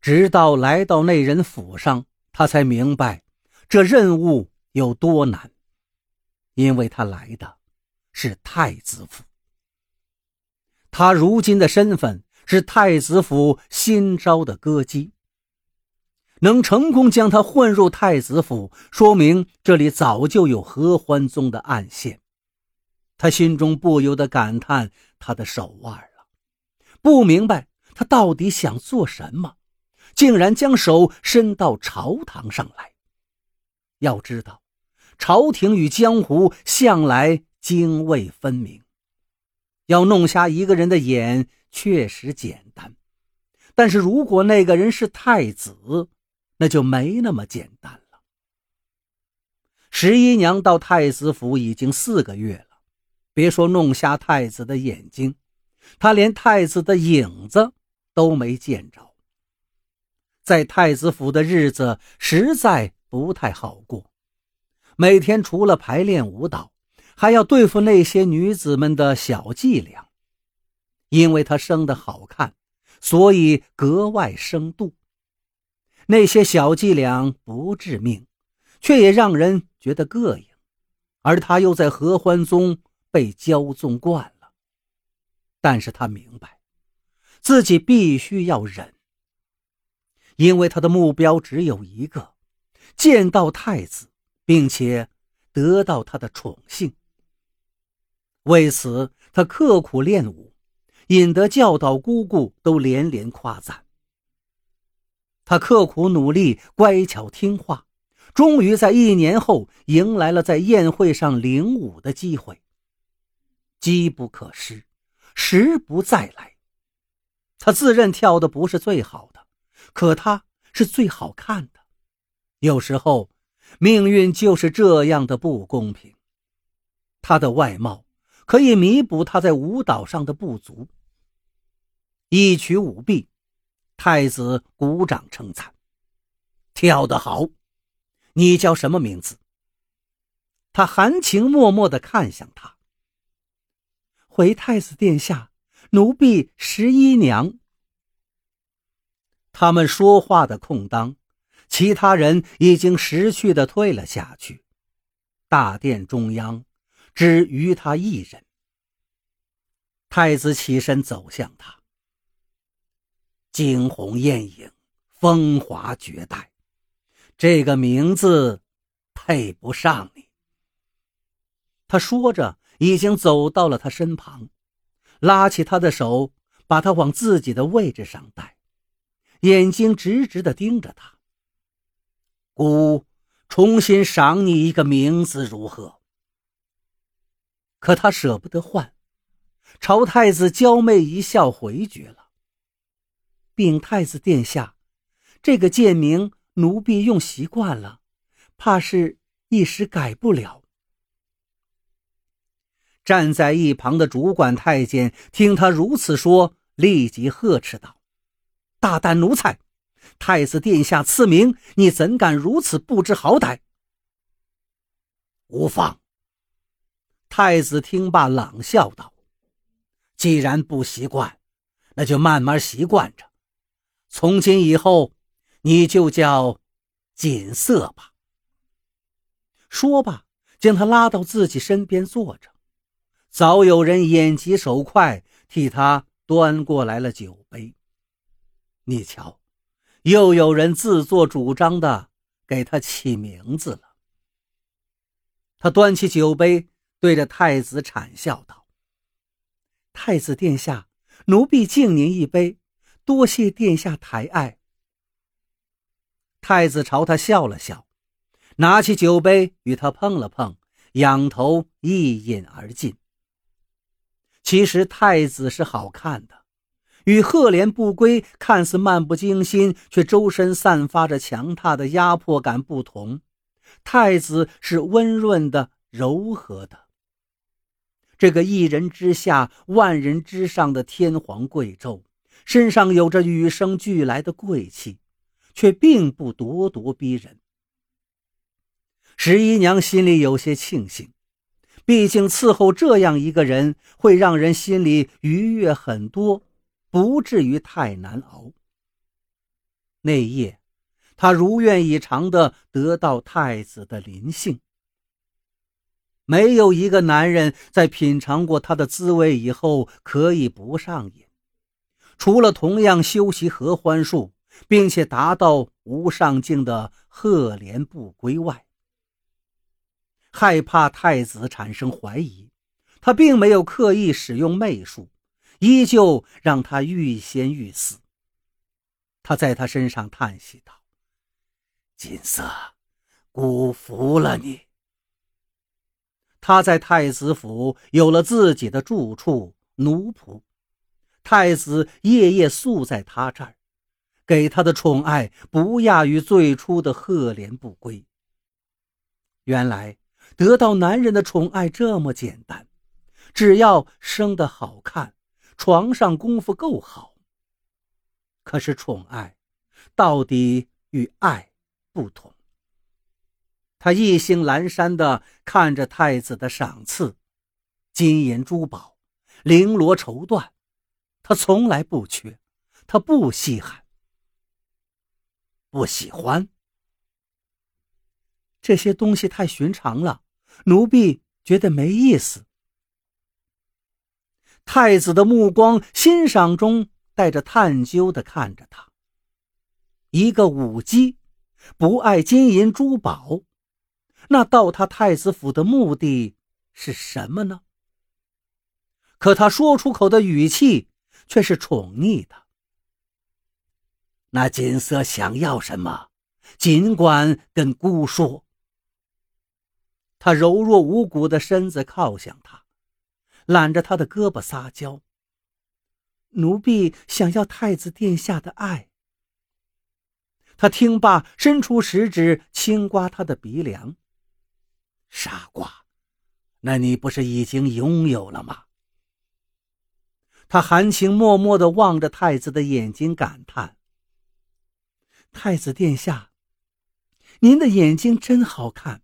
直到来到那人府上，他才明白这任务有多难，因为他来的是太子府。他如今的身份是太子府新招的歌姬。能成功将他混入太子府，说明这里早就有合欢宗的暗线。他心中不由得感叹他的手腕了，不明白他到底想做什么，竟然将手伸到朝堂上来。要知道，朝廷与江湖向来泾渭分明，要弄瞎一个人的眼确实简单，但是如果那个人是太子，那就没那么简单了。十一娘到太子府已经四个月了，别说弄瞎太子的眼睛，她连太子的影子都没见着。在太子府的日子实在不太好过，每天除了排练舞蹈，还要对付那些女子们的小伎俩。因为她生得好看，所以格外生度。那些小伎俩不致命，却也让人觉得膈应，而他又在合欢宗被骄纵惯了。但是他明白，自己必须要忍，因为他的目标只有一个：见到太子，并且得到他的宠幸。为此，他刻苦练武，引得教导姑姑都连连夸赞。他刻苦努力，乖巧听话，终于在一年后迎来了在宴会上领舞的机会。机不可失，时不再来。他自认跳的不是最好，可他是最好看的。有时候，命运就是这样的不公平。他的外貌可以弥补他在舞蹈上的不足。一曲舞毕。太子鼓掌称赞：“跳得好，你叫什么名字？”他含情脉脉地看向他。回太子殿下，奴婢十一娘。他们说话的空当，其他人已经识趣地退了下去。大殿中央，只余他一人。太子起身走向他。惊鸿艳影，风华绝代，这个名字配不上你。他说着，已经走到了他身旁，拉起他的手，把他往自己的位置上带，眼睛直直地盯着他。姑，重新赏你一个名字如何？可他舍不得换，朝太子娇媚一笑，回绝了。禀太子殿下，这个贱名奴婢用习惯了，怕是一时改不了。站在一旁的主管太监听他如此说，立即呵斥道：“大胆奴才！太子殿下赐名，你怎敢如此不知好歹？”无妨。太子听罢，冷笑道：“既然不习惯，那就慢慢习惯着。”从今以后，你就叫锦瑟吧。说罢，将他拉到自己身边坐着。早有人眼疾手快，替他端过来了酒杯。你瞧，又有人自作主张的给他起名字了。他端起酒杯，对着太子谄笑道：“太子殿下，奴婢敬您一杯。”多谢殿下抬爱。太子朝他笑了笑，拿起酒杯与他碰了碰，仰头一饮而尽。其实太子是好看的，与赫连不归看似漫不经心，却周身散发着强大的压迫感不同，太子是温润的、柔和的。这个一人之下、万人之上的天皇贵胄。身上有着与生俱来的贵气，却并不咄咄逼人。十一娘心里有些庆幸，毕竟伺候这样一个人会让人心里愉悦很多，不至于太难熬。那夜，他如愿以偿的得到太子的临幸。没有一个男人在品尝过他的滋味以后可以不上瘾，除了同样修习合欢术，并且达到无上境的赫连不归外，害怕太子产生怀疑，他并没有刻意使用媚术，依旧让他欲仙欲死。他在他身上叹息道：“锦瑟，辜负了你。”他在太子府有了自己的住处，奴仆。太子夜夜宿在他这儿，给他的宠爱不亚于最初的赫连不归。原来得到男人的宠爱这么简单，只要生得好看，床上功夫够好。可是宠爱，到底与爱不同。他意兴阑珊地看着太子的赏赐，金银珠宝、绫罗绸缎，他从来不缺，他不稀罕，不喜欢。这些东西太寻常了，奴婢觉得没意思。太子的目光欣赏中带着探究地看着他，一个舞姬，不爱金银珠宝。那到他太子府的目的是什么呢？可他说出口的语气却是宠溺的。那锦瑟想要什么，尽管跟姑说。他柔弱无骨的身子靠向他，揽着他的胳膊撒娇。奴婢想要太子殿下的爱。他听罢，伸出食指轻刮他的鼻梁。傻瓜，那你不是已经拥有了吗？他含情脉脉地望着太子的眼睛，感叹：“太子殿下，您的眼睛真好看。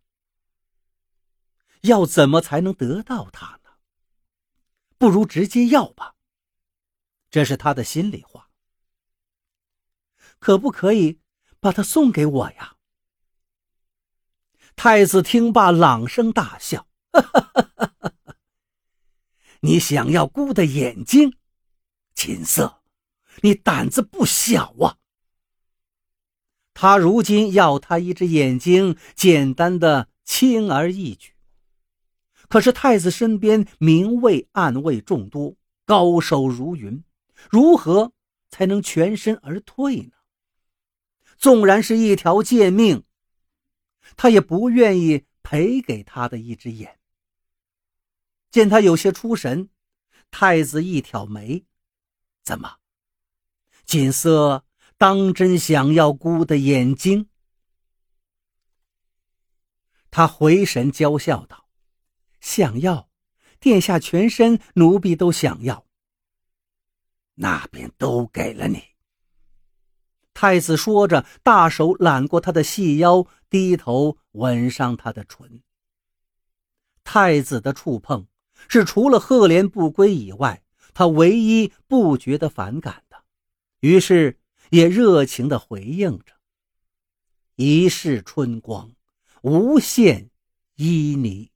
要怎么才能得到它呢？不如直接要吧。”这是他的心里话。可不可以把它送给我呀？太子听罢，朗声大笑：“ 你想要姑的眼睛，锦瑟，你胆子不小啊！他如今要他一只眼睛，简单的轻而易举。可是太子身边明卫暗卫众多，高手如云，如何才能全身而退呢？纵然是一条贱命。”他也不愿意赔给他的一只眼。见他有些出神，太子一挑眉：“怎么，锦瑟当真想要姑的眼睛？”他回神娇笑道：“想要，殿下全身奴婢都想要。那便都给了你。”太子说着，大手揽过他的细腰，低头吻上他的唇。太子的触碰是除了赫连不归以外，他唯一不觉得反感的，于是也热情地回应着：“一世春光，无限旖旎。”